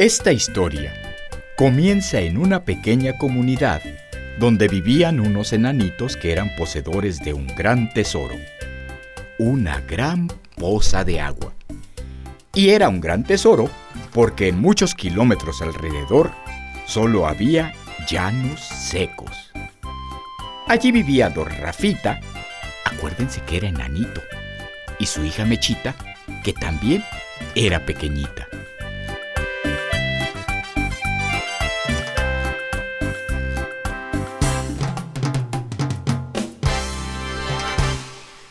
Esta historia comienza en una pequeña comunidad donde vivían unos enanitos que eran poseedores de un gran tesoro, una gran poza de agua. Y era un gran tesoro porque en muchos kilómetros alrededor solo había llanos secos. Allí vivía Don Rafita, acuérdense que era enanito, y su hija Mechita, que también era pequeñita.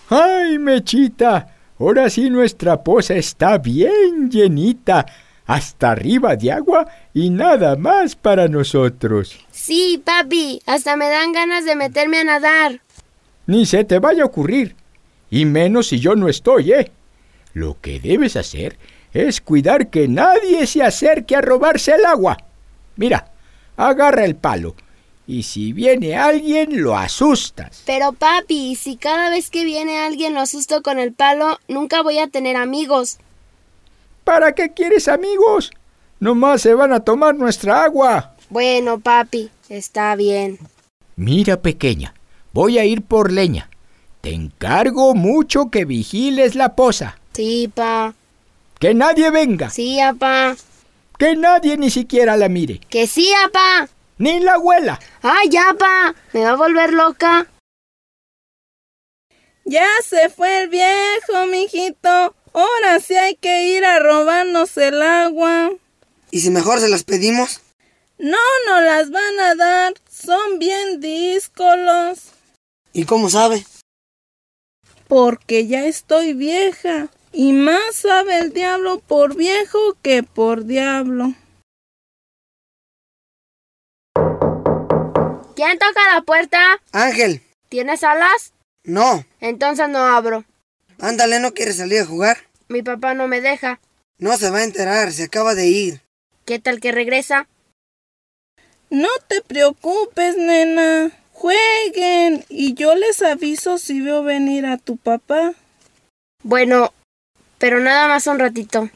¡Ay, Mechita! Ahora sí nuestra poza está bien llenita, hasta arriba de agua y nada más para nosotros. Sí, papi, hasta me dan ganas de meterme a nadar. Ni se te vaya a ocurrir, y menos si yo no estoy, ¿eh? Lo que debes hacer es cuidar que nadie se acerque a robarse el agua. Mira, agarra el palo y si viene alguien lo asustas. Pero papi, si cada vez que viene alguien lo asusto con el palo, nunca voy a tener amigos. ¿Para qué quieres amigos? Nomás se van a tomar nuestra agua. Bueno, papi, está bien. Mira, pequeña, voy a ir por leña. Te encargo mucho que vigiles la poza. Sí, pa. Que nadie venga. Sí, apá. Que nadie ni siquiera la mire. Que sí, apá. Ni la abuela. ¡Ay, ya, pa! Me va a volver loca. Ya se fue el viejo, mijito. Ahora sí hay que ir a robarnos el agua. ¿Y si mejor se las pedimos? No, no las van a dar. Son bien díscolos. ¿Y cómo sabe? Porque ya estoy vieja. Y más sabe el diablo por viejo que por diablo. ¿Quién toca la puerta? Ángel. ¿Tienes alas? No. Entonces no abro. Ándale, ¿no quieres salir a jugar? Mi papá no me deja. No se va a enterar, se acaba de ir. ¿Qué tal que regresa? No te preocupes, nena. Jueguen y yo les aviso si veo venir a tu papá. Bueno, pero nada más un ratito.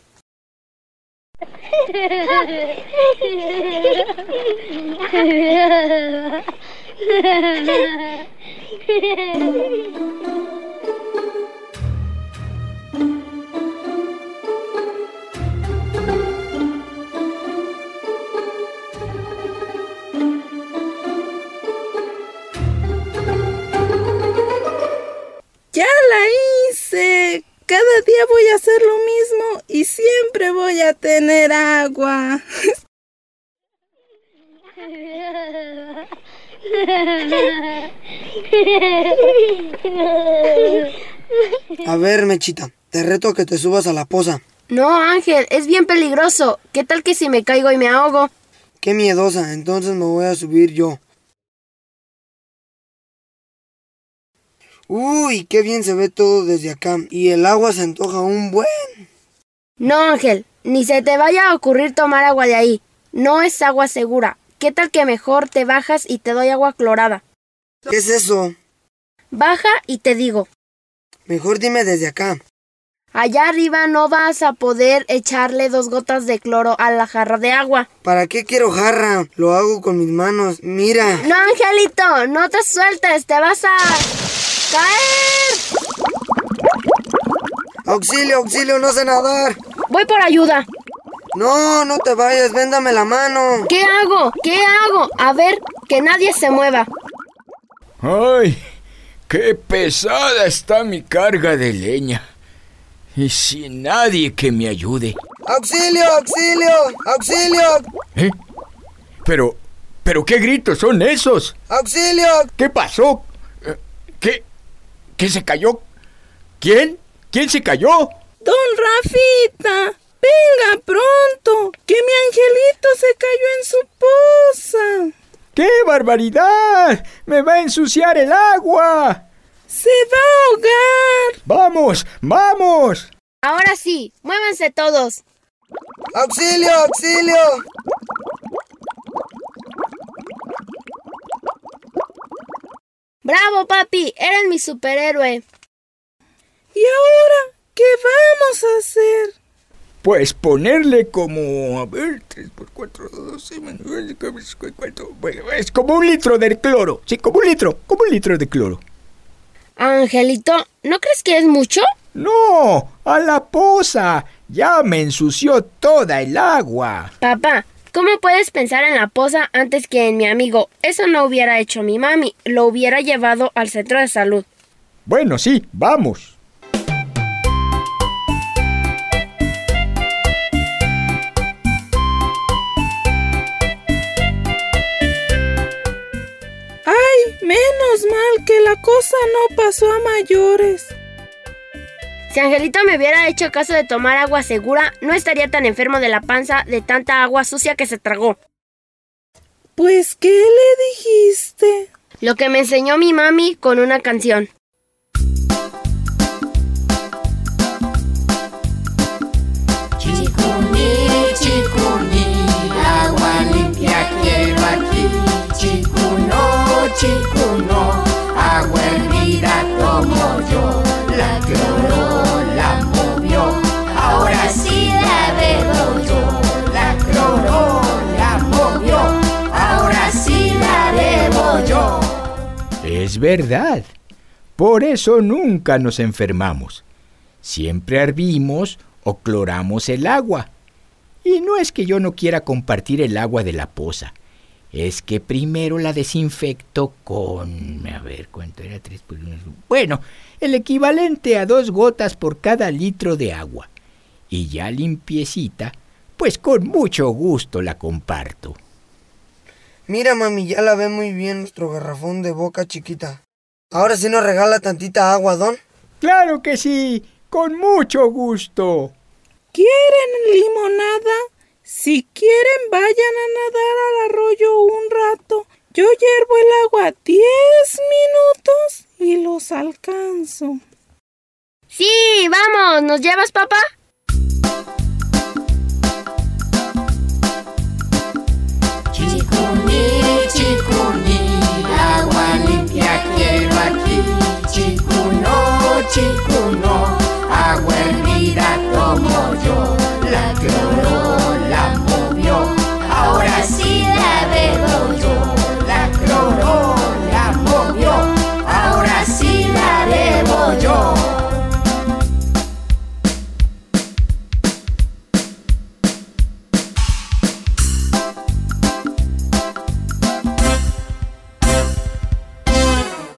Ya a tener agua. A ver, Mechita, te reto que te subas a la poza. No, Ángel, es bien peligroso. ¿Qué tal que si me caigo y me ahogo? Qué miedosa, entonces me voy a subir yo. Uy, qué bien se ve todo desde acá. Y el agua se antoja un buen. No, Ángel, ni se te vaya a ocurrir tomar agua de ahí. No es agua segura. ¿Qué tal que mejor te bajas y te doy agua clorada? ¿Qué es eso? Baja y te digo. Mejor dime desde acá. Allá arriba no vas a poder echarle dos gotas de cloro a la jarra de agua. ¿Para qué quiero jarra? Lo hago con mis manos. Mira. No, Angelito, no te sueltes, te vas a caer. Auxilio, auxilio, no sé nadar. Voy por ayuda. No, no te vayas, véndame la mano. ¿Qué hago? ¿Qué hago? A ver, que nadie se mueva. ¡Ay! ¡Qué pesada está mi carga de leña! Y sin nadie que me ayude. ¡Auxilio, auxilio, auxilio! ¿Eh? Pero, pero ¿qué gritos son esos? ¡Auxilio! ¿Qué pasó? Eh, ¿Qué? ¿Qué se cayó? ¿Quién? ¿Quién se cayó? Don Rafita, venga pronto, que mi angelito se cayó en su poza. ¡Qué barbaridad! ¡Me va a ensuciar el agua! Se va a ahogar. ¡Vamos! ¡Vamos! Ahora sí, muévanse todos. ¡Auxilio, auxilio! ¡Bravo, papi! Eres mi superhéroe. ¿Y ahora qué vamos a hacer? Pues ponerle como, a ver, 3 por 4, 12, bueno, es como un litro de cloro, sí, como un litro, como un litro de cloro. Angelito, ¿no crees que es mucho? No, a la poza, ya me ensució toda el agua. Papá, ¿cómo puedes pensar en la poza antes que en mi amigo? Eso no hubiera hecho mi mami, lo hubiera llevado al centro de salud. Bueno, sí, vamos. Menos mal que la cosa no pasó a mayores. Si Angelito me hubiera hecho caso de tomar agua segura, no estaría tan enfermo de la panza de tanta agua sucia que se tragó. Pues, ¿qué le dijiste? Lo que me enseñó mi mami con una canción. Chicuno, chicuno, agua hervida tomo yo. La cloro la movió, ahora sí la bebo yo. La cloro la movió, ahora sí la bebo yo. Es verdad. Por eso nunca nos enfermamos. Siempre hervimos o cloramos el agua. Y no es que yo no quiera compartir el agua de la poza. Es que primero la desinfecto con... A ver, ¿cuánto era? Tres por uno. Bueno, el equivalente a dos gotas por cada litro de agua. Y ya limpiecita, pues con mucho gusto la comparto. Mira, mami, ya la ve muy bien nuestro garrafón de boca chiquita. Ahora sí nos regala tantita agua, don. Claro que sí, con mucho gusto. ¿Quieren limonada? Si quieren, vayan a nadar al arroyo un rato. Yo hiervo el agua 10 minutos y los alcanzo. Sí, vamos, ¿nos llevas, papá? Chicuni, chicuni, agua limpia chicuno.